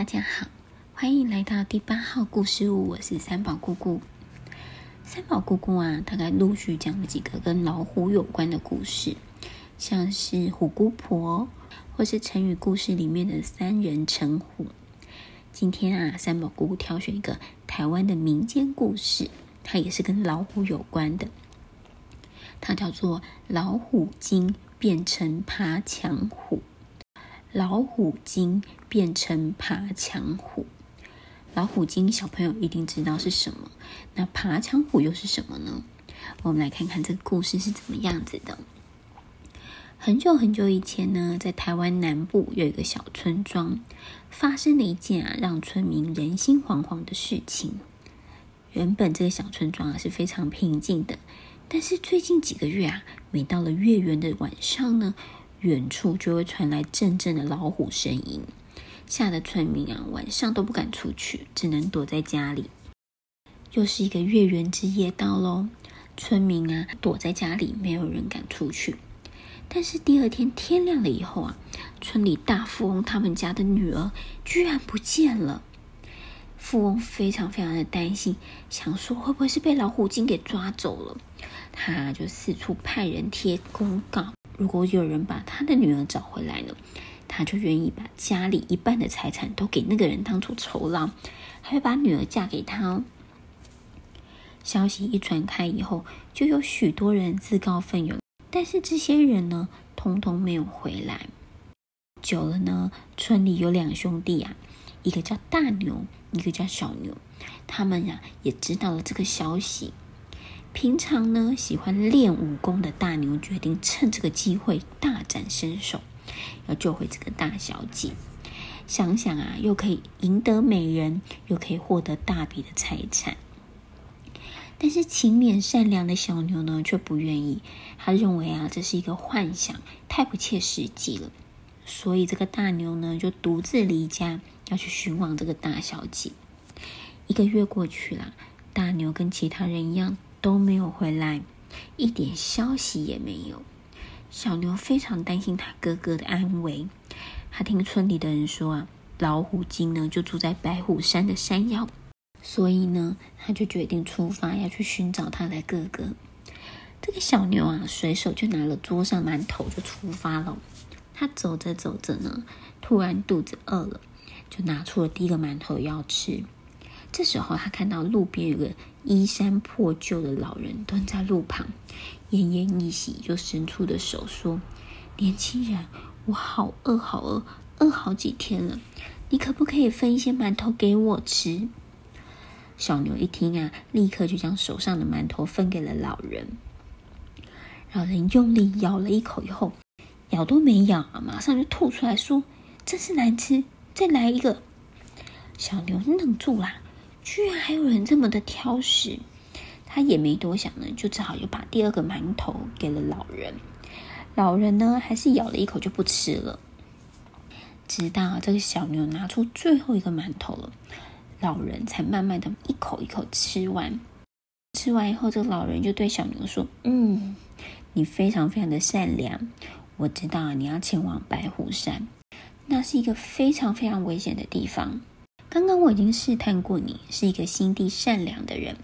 大家好，欢迎来到第八号故事屋，我是三宝姑姑。三宝姑姑啊，大概陆续讲了几个跟老虎有关的故事，像是虎姑婆，或是成语故事里面的三人成虎。今天啊，三宝姑姑挑选一个台湾的民间故事，它也是跟老虎有关的，它叫做《老虎精变成爬墙虎》。老虎精变成爬墙虎，老虎精小朋友一定知道是什么，那爬墙虎又是什么呢？我们来看看这个故事是怎么样子的。很久很久以前呢，在台湾南部有一个小村庄，发生了一件啊让村民人心惶惶的事情。原本这个小村庄啊是非常平静的，但是最近几个月啊，每到了月圆的晚上呢，远处就会传来阵阵的老虎声音，吓得村民啊晚上都不敢出去，只能躲在家里。又是一个月圆之夜到喽，村民啊躲在家里，没有人敢出去。但是第二天天亮了以后啊，村里大富翁他们家的女儿居然不见了。富翁非常非常的担心，想说会不会是被老虎精给抓走了？他就四处派人贴公告。如果有人把他的女儿找回来了，他就愿意把家里一半的财产都给那个人当做酬劳，还会把女儿嫁给他哦。消息一传开以后，就有许多人自告奋勇，但是这些人呢，通通没有回来。久了呢，村里有两兄弟啊，一个叫大牛，一个叫小牛，他们呀也知道了这个消息。平常呢，喜欢练武功的大牛决定趁这个机会大展身手，要救回这个大小姐。想想啊，又可以赢得美人，又可以获得大笔的财产。但是勤勉善良的小牛呢，却不愿意。他认为啊，这是一个幻想，太不切实际了。所以这个大牛呢，就独自离家，要去寻望这个大小姐。一个月过去了，大牛跟其他人一样。都没有回来，一点消息也没有。小牛非常担心他哥哥的安危。他听村里的人说啊，老虎精呢就住在白虎山的山腰，所以呢，他就决定出发要去寻找他的哥哥。这个小牛啊，随手就拿了桌上馒头就出发了。他走着走着呢，突然肚子饿了，就拿出了第一个馒头要吃。这时候，他看到路边有个衣衫破旧的老人蹲在路旁，奄奄一息，就伸出的手说：“年轻人，我好饿，好饿，饿好几天了，你可不可以分一些馒头给我吃？”小牛一听啊，立刻就将手上的馒头分给了老人。老人用力咬了一口以后，咬都没咬啊，马上就吐出来说：“真是难吃，再来一个。”小牛愣住了。居然还有人这么的挑食，他也没多想呢，就只好又把第二个馒头给了老人。老人呢，还是咬了一口就不吃了。直到这个小牛拿出最后一个馒头了，老人才慢慢的一口一口吃完。吃完以后，这个老人就对小牛说：“嗯，你非常非常的善良，我知道你要前往白虎山，那是一个非常非常危险的地方。”刚刚我已经试探过你是一个心地善良的人，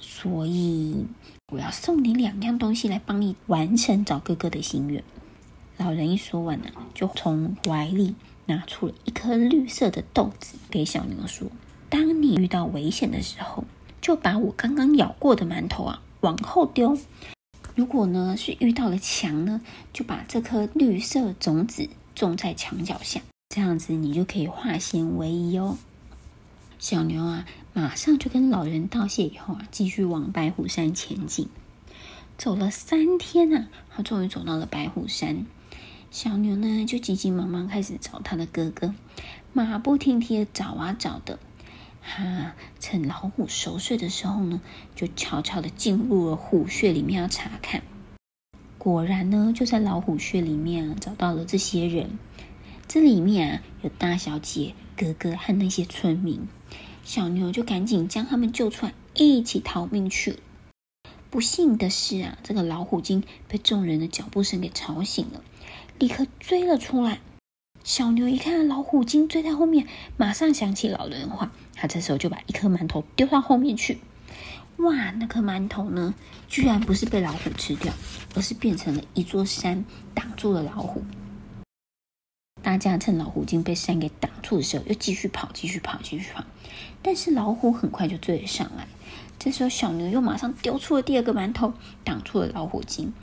所以我要送你两样东西来帮你完成找哥哥的心愿。老人一说完呢，就从怀里拿出了一颗绿色的豆子给小牛说：“当你遇到危险的时候，就把我刚刚咬过的馒头啊往后丢。如果呢是遇到了墙呢，就把这颗绿色种子种在墙角下，这样子你就可以化险为夷哦。”小牛啊，马上就跟老人道谢，以后啊，继续往白虎山前进。走了三天啊，他终于走到了白虎山。小牛呢，就急急忙忙开始找他的哥哥，马不停蹄的找啊找的。哈，趁老虎熟睡的时候呢，就悄悄的进入了虎穴里面要查看。果然呢，就在老虎穴里面啊，找到了这些人。这里面啊，有大小姐、哥哥和那些村民。小牛就赶紧将他们救出来，一起逃命去了。不幸的是啊，这个老虎精被众人的脚步声给吵醒了，立刻追了出来。小牛一看老虎精追在后面，马上想起老人的话，他这时候就把一颗馒头丢到后面去。哇，那颗馒头呢，居然不是被老虎吃掉，而是变成了一座山，挡住了老虎。大家趁老虎精被山给挡住的时候，又继续跑，继续跑，继续跑。但是老虎很快就追了上来。这时候小牛又马上丢出了第二个馒头，挡住了老虎精。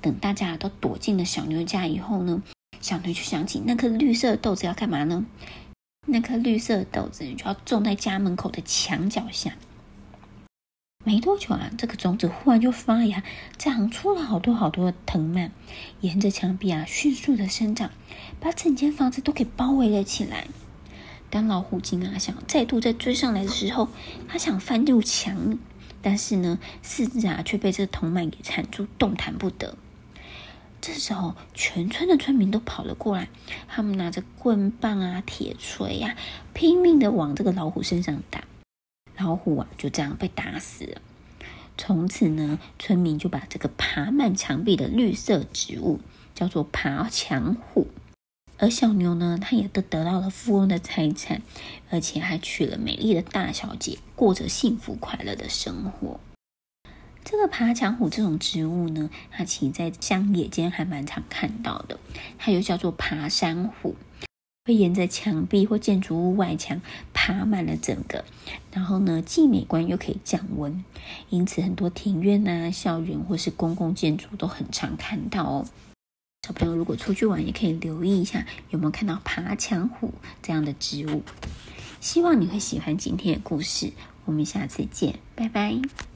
等大家都躲进了小牛家以后呢，小牛就想起那颗绿色的豆子要干嘛呢？那颗绿色的豆子就要种在家门口的墙角下。没多久啊，这个种子忽然就发芽，长出了好多好多的藤蔓，沿着墙壁啊迅速的生长，把整间房子都给包围了起来。当老虎精啊想再度再追上来的时候，他想翻入墙，但是呢，四肢啊却被这藤蔓给缠住，动弹不得。这时候，全村的村民都跑了过来，他们拿着棍棒啊、铁锤呀、啊，拼命的往这个老虎身上打。老虎啊，就这样被打死了。从此呢，村民就把这个爬满墙壁的绿色植物叫做爬墙虎。而小牛呢，它也都得到了富翁的财产，而且还娶了美丽的大小姐，过着幸福快乐的生活。这个爬墙虎这种植物呢，它其实在乡野间还蛮常看到的，它又叫做爬山虎。会沿着墙壁或建筑物外墙爬满了整个，然后呢，既美观又可以降温，因此很多庭院啊、校园或是公共建筑都很常看到哦。小朋友如果出去玩，也可以留意一下有没有看到爬墙虎这样的植物。希望你会喜欢今天的故事，我们下次见，拜拜。